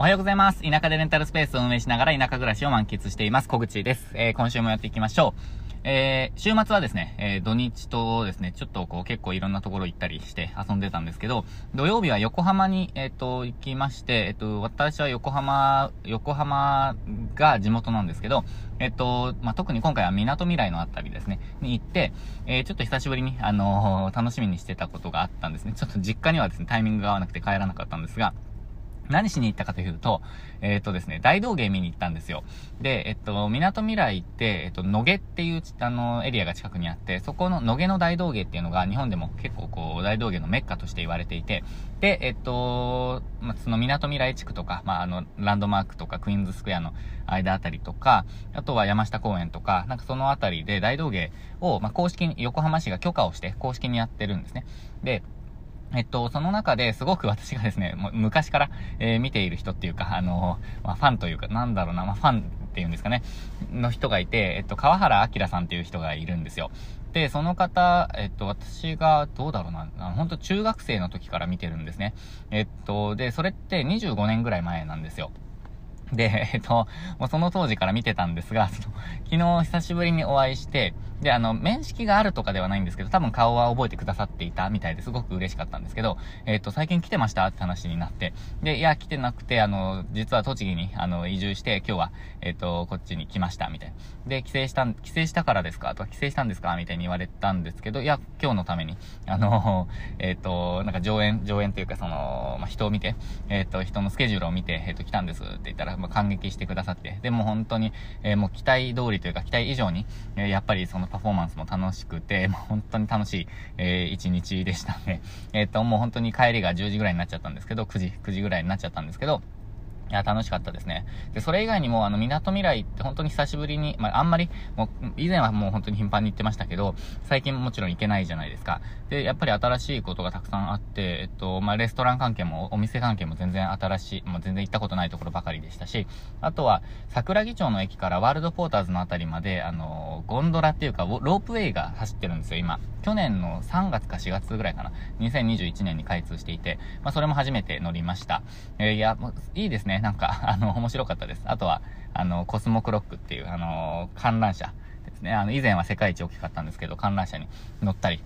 おはようございます。田舎でレンタルスペースを運営しながら田舎暮らしを満喫しています。小口です。えー、今週もやっていきましょう。えー、週末はですね、えー、土日とですね、ちょっとこう結構いろんなところ行ったりして遊んでたんですけど、土曜日は横浜に、えっ、と、行きまして、えっ、と、私は横浜、横浜が地元なんですけど、えっ、と、まあ、特に今回は港未来のあたりですね、に行って、えちょっと久しぶりに、あの楽しみにしてたことがあったんですね。ちょっと実家にはですね、タイミングが合わなくて帰らなかったんですが、何しに行ったかというと、えっ、ー、とですね、大道芸見に行ったんですよ。で、えっと、港未来って、えっと、野毛っていう、あの、エリアが近くにあって、そこの野毛の大道芸っていうのが日本でも結構こう、大道芸のメッカとして言われていて、で、えっと、まあ、その港未来地区とか、まあ、あの、ランドマークとかクイーンズスクエアの間あたりとか、あとは山下公園とか、なんかそのあたりで大道芸を、まあ、公式に、横浜市が許可をして公式にやってるんですね。で、えっと、その中ですごく私がですね、昔から、えー、見ている人っていうか、あのー、まあ、ファンというか、なんだろうな、まあ、ファンっていうんですかね、の人がいて、えっと、川原明さんっていう人がいるんですよ。で、その方、えっと、私が、どうだろうな、本当中学生の時から見てるんですね。えっと、で、それって25年ぐらい前なんですよ。で、えっと、もうその当時から見てたんですが、その、昨日久しぶりにお会いして、で、あの、面識があるとかではないんですけど、多分顔は覚えてくださっていたみたいですごく嬉しかったんですけど、えっと、最近来てましたって話になって、で、いや、来てなくて、あの、実は栃木に、あの、移住して、今日は、えっと、こっちに来ました、みたいな。で、帰省したん、帰省したからですかとか、帰省したんですかみたいに言われたんですけど、いや、今日のために、あの、えっと、なんか上演、上演というか、その、まあ、人を見て、えっと、人のスケジュールを見て、えっと、来たんですって言ったら、まあ、感激してくださって、でも本当に、えー、もう期待通りというか、期待以上に、えー、やっぱりそのパフォーマンスも楽しくて、もう、本当に楽しい、えー、一日でしたね。えっと、もう本当に帰りが10時ぐらいになっちゃったんですけど、9時、9時ぐらいになっちゃったんですけど、いや、楽しかったですね。で、それ以外にも、あの、港未来って本当に久しぶりに、まあ、あんまり、もう、以前はもう本当に頻繁に行ってましたけど、最近もちろん行けないじゃないですか。で、やっぱり新しいことがたくさんあって、えっと、まあ、レストラン関係も、お店関係も全然新しい、もう全然行ったことないところばかりでしたし、あとは、桜木町の駅からワールドポーターズのあたりまで、あの、ゴンドラっていうか、ロープウェイが走ってるんですよ、今。去年の3月か4月ぐらいかな。2021年に開通していて、まあ、それも初めて乗りました。えー、いや、もういいですね。なんか、あの、面白かったです。あとは、あの、コスモクロックっていう、あの、観覧車ですね。あの、以前は世界一大きかったんですけど、観覧車に乗ったり、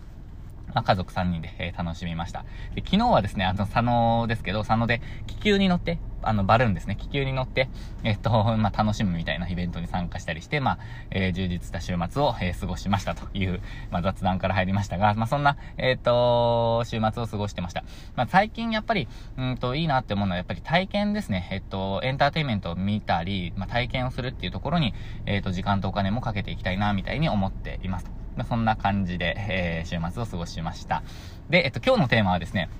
まあ、家族3人で、えー、楽しみました。で、昨日はですね、あの、佐野ですけど、佐野で気球に乗って、あの、バルーンですね、気球に乗って、えっと、まあ、楽しむみたいなイベントに参加したりして、まあ、えー、充実した週末を、えー、過ごしましたという、まあ、雑談から入りましたが、まあ、そんな、えっ、と、週末を過ごしてました。まあ、最近やっぱり、うんと、いいなって思うのは、やっぱり体験ですね。えっと、エンターテイメントを見たり、まあ、体験をするっていうところに、えっと、時間とお金もかけていきたいな、みたいに思っています。まあ、そんな感じで、えー、週末を過ごしました。で、えっと、今日のテーマはですね、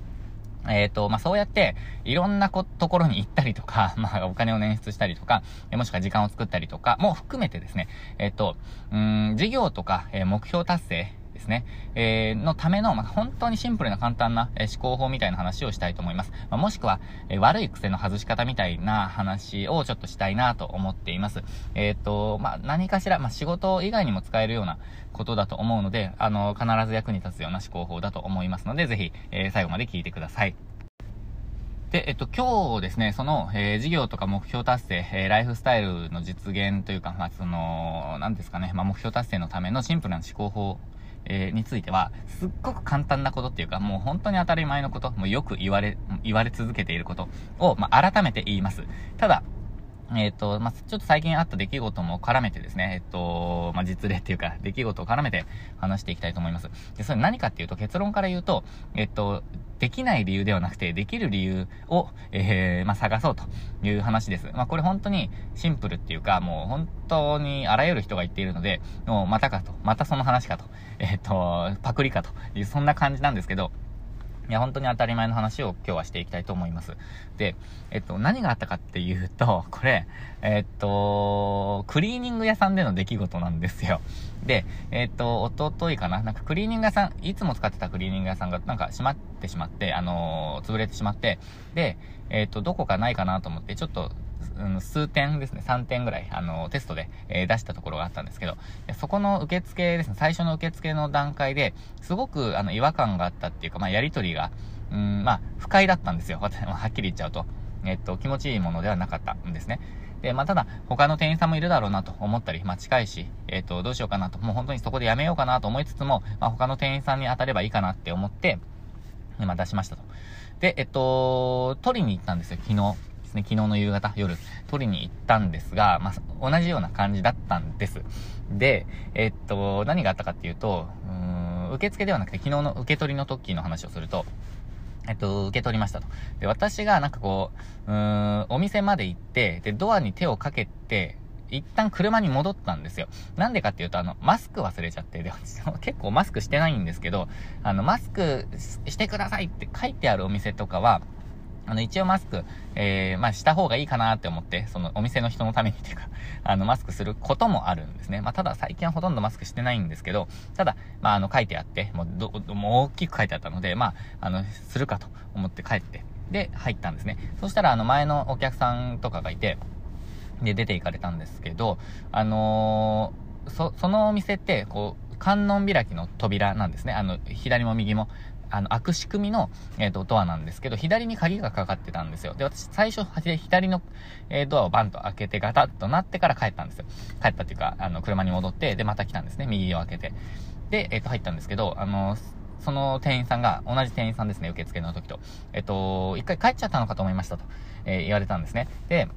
えっ、ー、と、まあ、そうやって、いろんなこところに行ったりとか、まあ、お金を捻出したりとか、もしくは時間を作ったりとか、も含めてですね、えっ、ー、と、うん、事業とか、えー、目標達成、ですね、えー、のための、まあ、本当にシンプルな簡単な、え、思考法みたいな話をしたいと思います。まあ、もしくは、え、悪い癖の外し方みたいな話をちょっとしたいなと思っています。えっ、と、まあ、何かしら、ま、仕事以外にも使えるようなことだと思うので、あの、必ず役に立つような思考法だと思いますので、ぜひ、え最後まで聞いてください。で、えっと、今日ですね、その、えー、事業とか目標達成、えー、ライフスタイルの実現というか、まあ、その、なんですかね、まあ、目標達成のためのシンプルな思考法えー、については、すっごく簡単なことっていうか、もう本当に当たり前のこと、もうよく言われ、言われ続けていることを、まあ、改めて言います。ただ、えっ、ー、と、まあ、ちょっと最近あった出来事も絡めてですね、えっ、ー、と、まあ、実例っていうか、出来事を絡めて話していきたいと思います。で、それ何かっていうと、結論から言うと、えっ、ー、と、できない理由ではなくて、できる理由を、えー、まあ、探そうという話です。まあ、これ本当にシンプルっていうか、もう本当にあらゆる人が言っているので、もうまたかと、またその話かと、えっ、と、パクリかという、そんな感じなんですけど、いや、本当に当たり前の話を今日はしていきたいと思います。で、えっと、何があったかっていうと、これ、えっと、クリーニング屋さんでの出来事なんですよ。で、えっと、おとといかななんかクリーニング屋さん、いつも使ってたクリーニング屋さんがなんか閉まってしまって、あのー、潰れてしまって、で、えっと、どこかないかなと思って、ちょっとうん、数点ですね、3点ぐらい、あの、テストで、えー、出したところがあったんですけど、そこの受付ですね、最初の受付の段階で、すごく、あの、違和感があったっていうか、まあ、やりとりが、うん、まあ、不快だったんですよ。はっきり言っちゃうと。えっと、気持ちいいものではなかったんですね。で、まあ、ただ、他の店員さんもいるだろうなと思ったり、まあ、近いし、えっ、と、どうしようかなと、もう本当にそこでやめようかなと思いつつも、まあ、他の店員さんに当たればいいかなって思って、今出しましたと。で、えっと、取りに行ったんですよ、昨日。ですね、昨日の夕方、夜、取りに行ったんですが、まあ、同じような感じだったんです。で、えっと、何があったかっていうと、うん、受付ではなくて昨日の受け取りの時の話をすると、えっと、受け取りましたと。で、私がなんかこう、うーん、お店まで行って、で、ドアに手をかけて、一旦車に戻ったんですよ。なんでかっていうと、あの、マスク忘れちゃって、で、結構マスクしてないんですけど、あの、マスクしてくださいって書いてあるお店とかは、あの、一応マスク、えー、まあ、した方がいいかなって思って、その、お店の人のためにっていうか、あの、マスクすることもあるんですね。まあ、ただ最近はほとんどマスクしてないんですけど、ただ、まあ、あの、書いてあって、もう、ど、もう大きく書いてあったので、まあ、あの、するかと思って帰って、で、入ったんですね。そしたら、あの、前のお客さんとかがいて、で、出て行かれたんですけど、あのー、そ、そのお店って、こう、観音開きの扉なんですね。あの、左も右も。あの、開く仕組みの、えっ、ー、と、ドアなんですけど、左に鍵がかかってたんですよ。で、私、最初、左の、えー、ドアをバンと開けてガタッとなってから帰ったんですよ。帰ったっていうか、あの、車に戻って、で、また来たんですね。右を開けて。で、えっ、ー、と、入ったんですけど、あの、その店員さんが、同じ店員さんですね、受付の時と。えっと、一回帰っちゃったのかと思いましたと、えー、言われたんですね。で、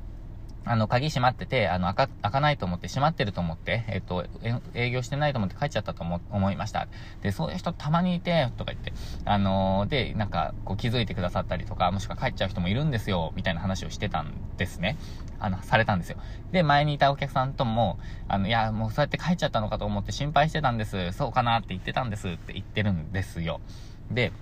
あの、鍵閉まってて、あの、開か、開かないと思って、閉まってると思って、えっと、営業してないと思って帰っちゃったと思、思いました。で、そういう人たまにいて、とか言って、あのー、で、なんか、こう気づいてくださったりとか、もしくは帰っちゃう人もいるんですよ、みたいな話をしてたんですね。あの、されたんですよ。で、前にいたお客さんとも、あの、いや、もうそうやって帰っちゃったのかと思って心配してたんです。そうかなって言ってたんですって言ってるんですよ。で、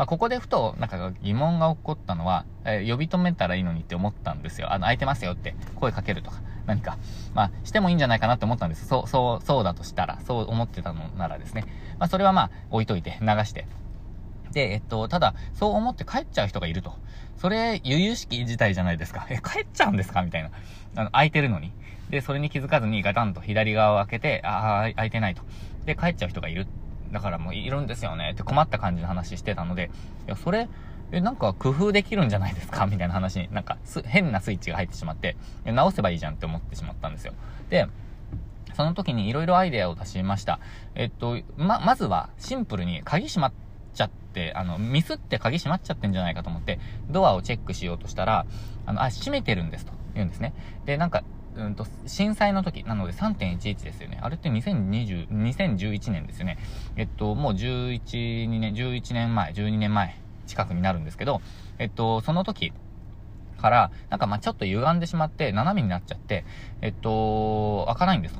まあ、ここでふと、なんか疑問が起こったのは、えー、呼び止めたらいいのにって思ったんですよ。あの、空いてますよって声かけるとか、何か。まあ、してもいいんじゃないかなって思ったんです。そう、そう、そうだとしたら、そう思ってたのならですね。まあ、それはまあ、置いといて、流して。で、えっと、ただ、そう思って帰っちゃう人がいると。それ、由々しき事態じゃないですか。え、帰っちゃうんですか？みたいな。あの、空いてるのに。で、それに気づかずにガタンと左側を開けて、ああ、空いてないと。で、帰っちゃう人がいるだからもういるんですよねって困った感じの話してたので、いや、それ、え、なんか工夫できるんじゃないですか？みたいな話に、なんか変なスイッチが入ってしまって、直せばいいじゃんって思ってしまったんですよ。で、その時に色々アイデアを出しました。えっと、ま、まずはシンプルに鍵閉まっちゃって、あの、ミスって鍵閉まっちゃってんじゃないかと思って、ドアをチェックしようとしたら、あの、あ、閉めてるんですと言うんですね。で、なんか、うんと、震災の時、なので3.11ですよね。あれって2020、2011年ですよね。えっと、もう11、2年、11年前、12年前近くになるんですけど、えっと、その時から、なんかま、ちょっと歪んでしまって、斜めになっちゃって、えっと、開かないんです。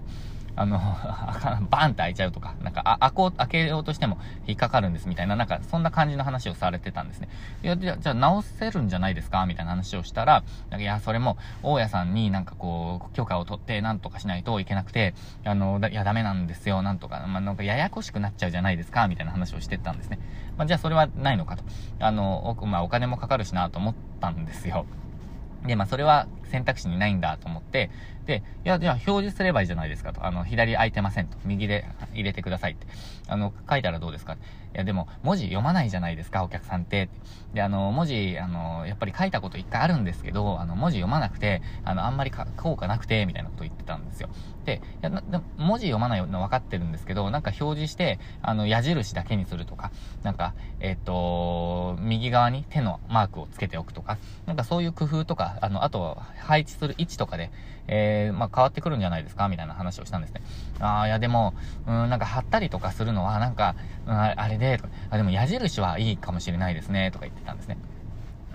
あの、バーンって開いちゃうとか、なんか、あ、開こう、開けようとしても引っかかるんですみたいな、なんか、そんな感じの話をされてたんですね。いや、じゃ、あ直せるんじゃないですかみたいな話をしたら、いや、それも、大家さんになんかこう、許可を取ってなんとかしないといけなくて、あの、いや、ダメなんですよ、なんとか、まあ、なんかややこしくなっちゃうじゃないですかみたいな話をしてたんですね。まあ、じゃあそれはないのかと。あの、おまあ、お金もかかるしなと思ったんですよ。で、まあ、それは選択肢にないんだと思って、で、いや、じゃあ表示すればいいじゃないですかと。あの、左空いてませんと。右で入れてくださいって。あの、書いたらどうですかいや、でも、文字読まないじゃないですか、お客さんって。で、あの、文字、あの、やっぱり書いたこと一回あるんですけど、あの、文字読まなくて、あの、あんまり効果なくて、みたいなこと言ってたんですよ。で、いや、文字読まないの分かってるんですけど、なんか表示して、あの、矢印だけにするとか、なんか、えっ、と、右側に手のマークをつけておくとか、なんかそういう工夫とか、あの、あと、配置する位置とかで、えー、まあ、変わってくるんじゃないですか？みたいな話をしたんですね。ああ、いやでも、うん、なんか貼ったりとかするのは、なんか、うん、あれで、とか、あ、でも矢印はいいかもしれないですね、とか言ってたんですね。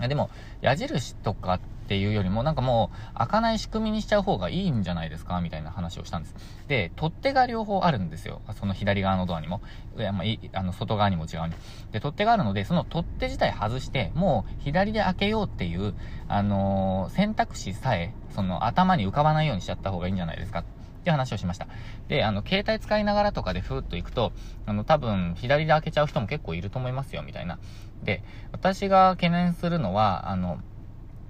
でも、矢印とかっていうよりも、なんかもう、開かない仕組みにしちゃう方がいいんじゃないですか？みたいな話をしたんです。で、取っ手が両方あるんですよ。その左側のドアにも。まあ、あの、外側にも内側に。で、取っ手があるので、その取っ手自体外して、もう左で開けようっていう、あのー、選択肢さえ、その頭に浮かばないようにしちゃった方がいいんじゃないですか？て話をしました。で、あの、携帯使いながらとかでふーっと行くと、あの、多分、左で開けちゃう人も結構いると思いますよ、みたいな。で、私が懸念するのは、あの、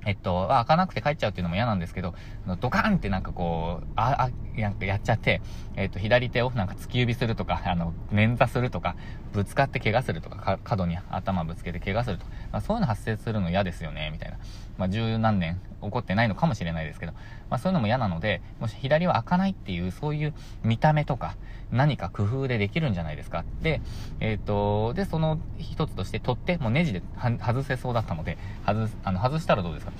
えっと、開かなくて帰っちゃうっていうのも嫌なんですけど、ドカーンってなんかこう、あ、あ、なんかやっちゃって、えっと、左手をなんか突き指するとか、あの、捻挫するとか、ぶつかって怪我するとか、角に頭ぶつけて怪我するとか、まあ、そういうの発生するの嫌ですよね、みたいな。まあ、十何年起こってないのかもしれないですけど、まあ、そういうのも嫌なので、もし左は開かないっていう、そういう見た目とか、何か工夫でできるんじゃないですか。で、えっ、ー、と、で、その一つとして取って、もうネジで外せそうだったので、外す、あの、外したらどうですか？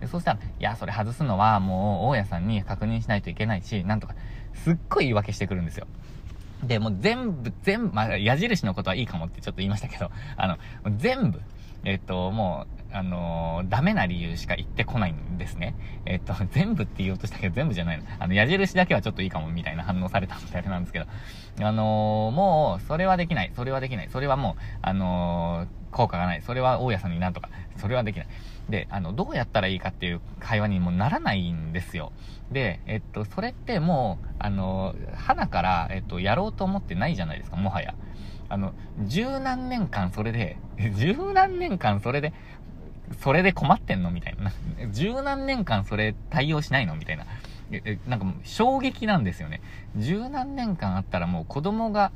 で、そしたら、いや、それ外すのはもう、大家さんに確認しないといけないし、なんとか、すっごい言い訳してくるんですよ。で、もう全部、全部、まあ、矢印のことはいいかもってちょっと言いましたけど、あの、全部、えっと、もう、あのー、ダメな理由しか言ってこないんですね。えっと、全部って言おうとしたけど全部じゃないの。あの、矢印だけはちょっといいかもみたいな反応されたみたいなんですけど、あの、もう、それはできない。それはできない。それはもう、あの、効果がない。それは大家さんになんとか。それはできない。で、あの、どうやったらいいかっていう会話にもならないんですよ。で、えっと、それってもう、あの、花から、えっと、やろうと思ってないじゃないですか、もはや。あの、十何年間それで、十何年間それで、それで困ってんのみたいな。十何年間それ対応しないのみたいな。え、なんか衝撃なんですよね。十何年間あったらもう子供が、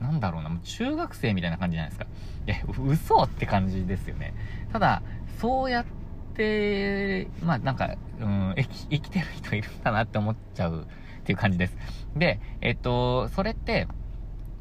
なんだろうな、もう中学生みたいな感じじゃないですか。いや、嘘って感じですよね。ただ、そうやって、まあなんか、うん、生き、生きてる人いるんだなって思っちゃうっていう感じです。で、えっと、それって、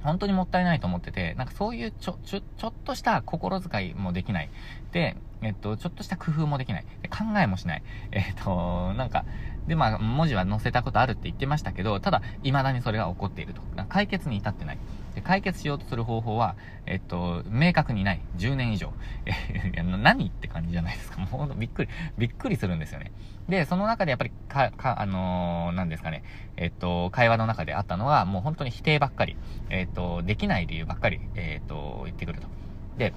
本当にもったいないと思ってて、なんかそういうちょ、ちょ、ちょっとした心遣いもできない。で、えっと、ちょっとした工夫もできない。で考えもしない。えっと、なんか、で、まあ、文字は載せたことあるって言ってましたけど、ただ、未だにそれが起こっていると。解決に至ってない。で、解決しようとする方法は、えっと、明確にない。10年以上。え、何って感じじゃないですか。もうほんと、びっくり、びっくりするんですよね。で、その中でやっぱり、か、か、あのー、なんですかね。えっと、会話の中であったのは、もう本当に否定ばっかり。えっと、できない理由ばっかり、えっと、言ってくると。で、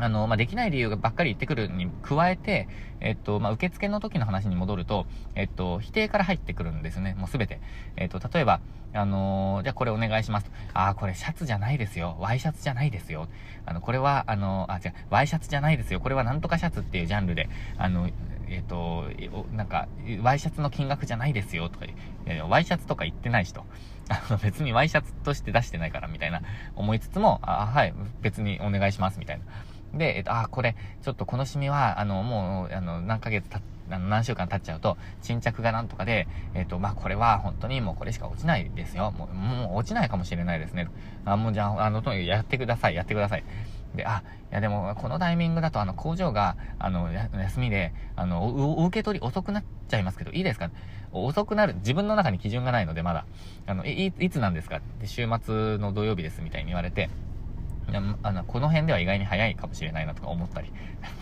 あの、まあ、できない理由ばっかり言ってくるに加えて、えっと、まあ、受付の時の話に戻ると、えっと、否定から入ってくるんですね。もうすべて。えっと、例えば、あのー、じゃあこれお願いしますと。ああ、これシャツじゃないですよ。ワイシャツじゃないですよ。あの、これは、あのー、あ、違う、ワイシャツじゃないですよ。これはなんとかシャツっていうジャンルで、あの、えっ、と、なんか、ワイシャツの金額じゃないですよとか、ワイシャツとか言ってないしと。あの、別にワイシャツとして出してないからみたいな思いつつも、あ、はい、別にお願いしますみたいな。で、えっと、あ、これ、ちょっとこのシミは、あの、もう、あの、何ヶ月たあの、何週間経っちゃうと、沈着がなんとかで、えっと、まあ、これは本当にもうこれしか落ちないですよ。もう、もう落ちないかもしれないですね。あ、もうじゃあ、あの、とにかくやってください、やってください。で、あ、いやでも、このタイミングだと、あの、工場が、あの、休みで、あの、受け取り遅くなっちゃいますけど、いいですか？遅くなる、自分の中に基準がないので、まだ。あの、い、いつなんですか？で、週末の土曜日です、みたいに言われて、あの、この辺では意外に早いかもしれないなとか思ったり。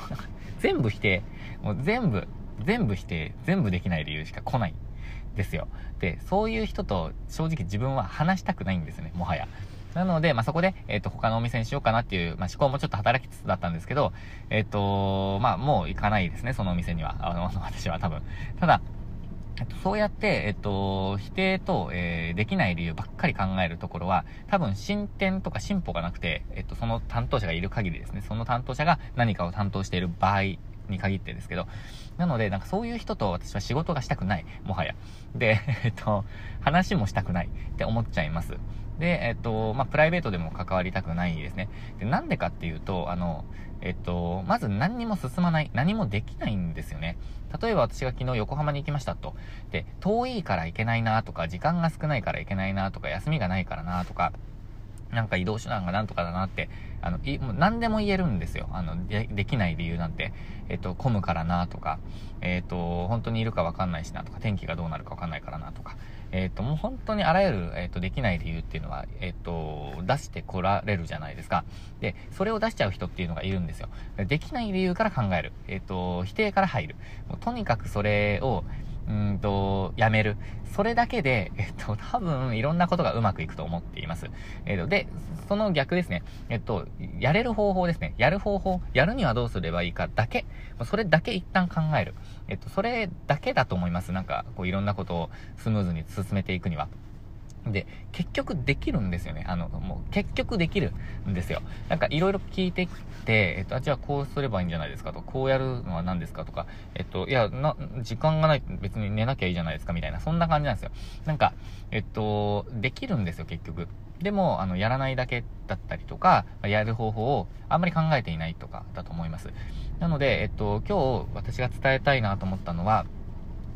全部否定。もう全部、全部否定、全部できない理由しか来ない。ですよ。で、そういう人と正直自分は話したくないんですね、もはや。なので、まあ、そこで、えっ、ー、と、他のお店にしようかなっていう、まあ、思考もちょっと働きつつだったんですけど、えっ、ー、と、まあ、もう行かないですね、そのお店には。あの、私は多分。ただ、っと、そうやって、えっと、否定と、えー、できない理由ばっかり考えるところは、多分進展とか進歩がなくて、えっと、その担当者がいる限りですね、その担当者が何かを担当している場合に限ってですけど、なので、なんかそういう人と私は仕事がしたくない、もはや。で、えっと、話もしたくないって思っちゃいます。で、えっと、まあ、プライベートでも関わりたくないですね。で、なんでかっていうと、あの、えっと、まず何にも進まない、何もできないんですよね。例えば私が昨日横浜に行きましたと。で、遠いから行けないなとか、時間が少ないから行けないなとか、休みがないからなとか、なんか移動手段がなんとかだなって、あの、い、もう何でも言えるんですよ。あの、で、できない理由なんて。えっと、混むからなとか、えっと、本当にいるかわかんないしなとか、天気がどうなるかわかんないからなとか、えっと、もう本当にあらゆる、えっと、できない理由っていうのは、えっと、出してこられるじゃないですか。で、それを出しちゃう人っていうのがいるんですよ。できない理由から考える。えっと、否定から入る。もうとにかくそれを、うんと、やめる。それだけで、えっと、多分、いろんなことがうまくいくと思っています。えっと、で、その逆ですね。えっと、やれる方法ですね。やる方法、やるにはどうすればいいかだけ、それだけ一旦考える。えっと、それだけだと思います。なんか、こう、いろんなことをスムーズに進めていくには。で、結局できるんですよね。あの、もう結局できるんですよ。なんかいろいろ聞いてきて、えっと、あ、じゃあこうすればいいんじゃないですかと、こうやるのは何ですかとか、えっと、いや、な、時間がない別に寝なきゃいいじゃないですかみたいな、そんな感じなんですよ。なんか、えっと、できるんですよ、結局。でも、あの、やらないだけだったりとか、やる方法をあんまり考えていないとかだと思います。なので、えっと、今日私が伝えたいなと思ったのは、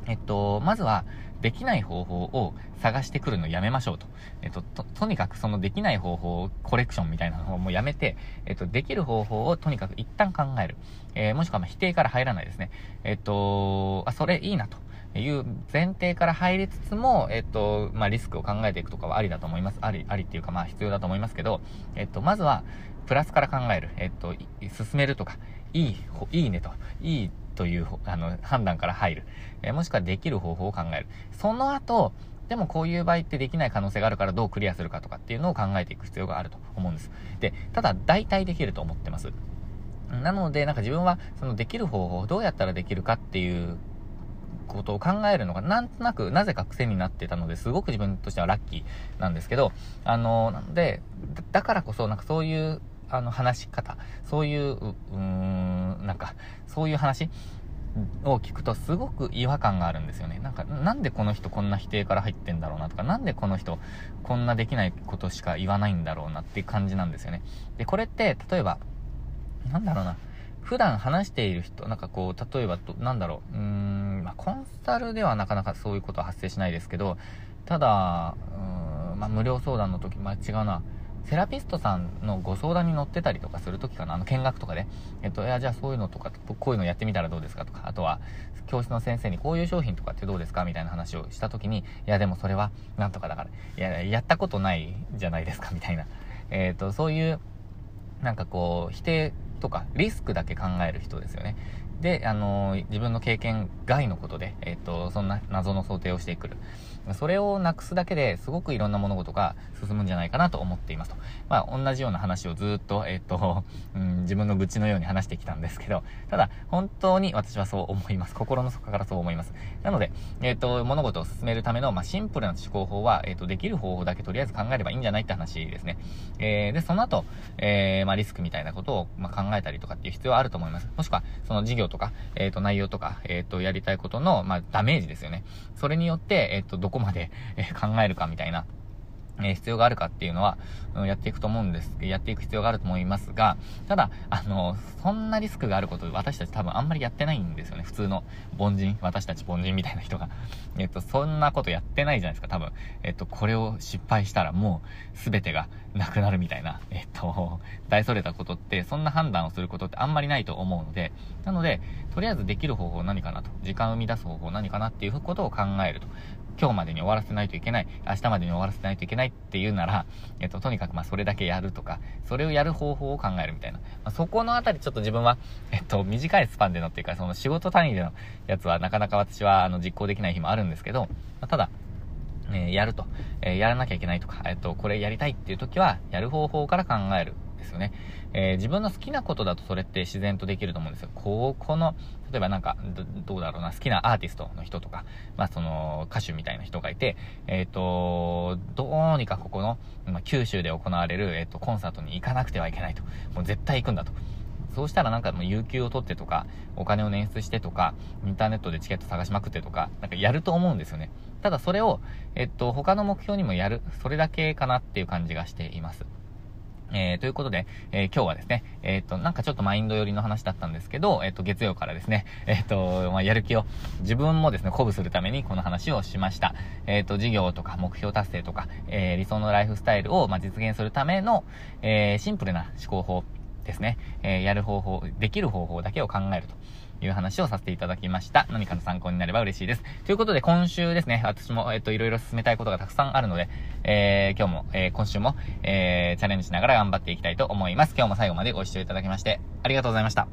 えっと、まずは、できない方法を探してくるのやめましょうと。えっと、と、とにかくそのできない方法をコレクションみたいなのをもやめて、えっと、できる方法をとにかく一旦考える。えー、もしくはま否定から入らないですね。えっと、あ、それいいなと。いう前提から入りつつも、えっと、まあ、リスクを考えていくとかはありだと思います。あり、ありっていうか、まあ、必要だと思いますけど、えっと、まずは、プラスから考える。えっと、進めるとか、いい、いいねと、いいという、あの、判断から入る。えー、もしくはできる方法を考える。その後、でもこういう場合ってできない可能性があるからどうクリアするかとかっていうのを考えていく必要があると思うんです。で、ただ大体できると思ってます。なので、なんか自分はそのできる方法、どうやったらできるかっていうことを考えるのがなんとなくなぜか癖になってたのですごく自分としてはラッキーなんですけど、あの、なんで、だからこそなんかそういうあの話し方、そういう、うーん、なんか、そういう話を聞くとすごく違和感があるんですよね。なんか、なんでこの人こんな否定から入ってんだろうなとか、なんでこの人こんなできないことしか言わないんだろうなっていう感じなんですよね。で、これって、例えば、なんだろうな、普段話している人、なんかこう、例えばと、なんだろう、うーん、まあ、コンサルではなかなかそういうことは発生しないですけど、ただ、うーん、まあ、無料相談の時、まあ、違うな、セラピストさんのご相談に乗ってたりとかするときかな、あの、見学とかで、えっと、いや、じゃあそういうのとか、こういうのやってみたらどうですかとか、あとは、教室の先生にこういう商品とかってどうですかみたいな話をしたときに、いや、でもそれは、なんとかだから、いや、やったことないじゃないですか、みたいな。えっ、と、そういう、なんかこう、否定とか、リスクだけ考える人ですよね。で、あのー、自分の経験外のことで、えっ、と、そんな謎の想定をしてくる。それをなくすだけですごくいろんな物事が進むんじゃないかなと思っていますと。まあ、同じような話をずっと、えっ、と、うん、自分の愚痴のように話してきたんですけど、ただ、本当に私はそう思います。心の底からそう思います。なので、えっ、と、物事を進めるための、まあ、シンプルな思考法は、えっ、と、できる方法だけとりあえず考えればいいんじゃないって話ですね。えー、で、その後、えー、まあ、リスクみたいなことを、まあ、考えたりとかっていう必要はあると思います。もしくは、その事業とか、えっ、と、内容とか、えっ、と、やりたいことの、まあ、ダメージですよね。それによって、えっ、と、どこまで、え考えるかみたいな、え必要があるかっていうのは、うん、やっていくと思うんです、やっていく必要があると思いますが、ただ、あの、そんなリスクがあること私たち多分あんまりやってないんですよね。普通の凡人、私たち凡人みたいな人が。えっと、そんなことやってないじゃないですか、多分。えっと、これを失敗したらもう全てがなくなるみたいな、えっと、大それたことって、そんな判断をすることってあんまりないと思うので、なので、とりあえずできる方法何かなと、時間を生み出す方法何かなっていうことを考えると。今日までに終わらせないといけない、明日までに終わらせないといけないっていうなら、えっと、とにかくまあそれだけやるとか、それをやる方法を考えるみたいな。まあ、そこのあたりちょっと自分は、えっと、短いスパンでのっていうか、その仕事単位でのやつはなかなか私はあの実行できない日もあるんですけど、まあ、ただ、えー、やると、えー、やらなきゃいけないとか、えっと、これやりたいっていう時は、やる方法から考える。ですよね。えー、自分の好きなことだとそれって自然とできると思うんですよ。ここの、例えばなんか、どうだろうな、好きなアーティストの人とか、まあその歌手みたいな人がいて、えっ、ー、と、どうにかここの、まあ、九州で行われる、えっ、ー、と、コンサートに行かなくてはいけないと。もう絶対行くんだと。そうしたらなんかもう有給を取ってとか、お金を捻出してとか、インターネットでチケット探しまくってとか、なんかやると思うんですよね。ただそれを、えっと、他の目標にもやる、それだけかなっていう感じがしています。えー、ということで、えー、今日はですね、えっ、と、なんかちょっとマインド寄りの話だったんですけど、えっ、と、月曜からですね、えっ、と、まあ、やる気を自分もですね、鼓舞するためにこの話をしました。えっ、と、事業とか目標達成とか、え理想のライフスタイルを、まあ、実現するための、えシンプルな思考法ですね、えやる方法、できる方法だけを考えると。いう話をさせていただきました。何かの参考になれば嬉しいです。ということで、今週ですね、私も、えっ、と、いろいろ進めたいことがたくさんあるので、えー、今日も、えー、今週も、えー、チャレンジしながら頑張っていきたいと思います。今日も最後までご視聴いただきまして、ありがとうございました。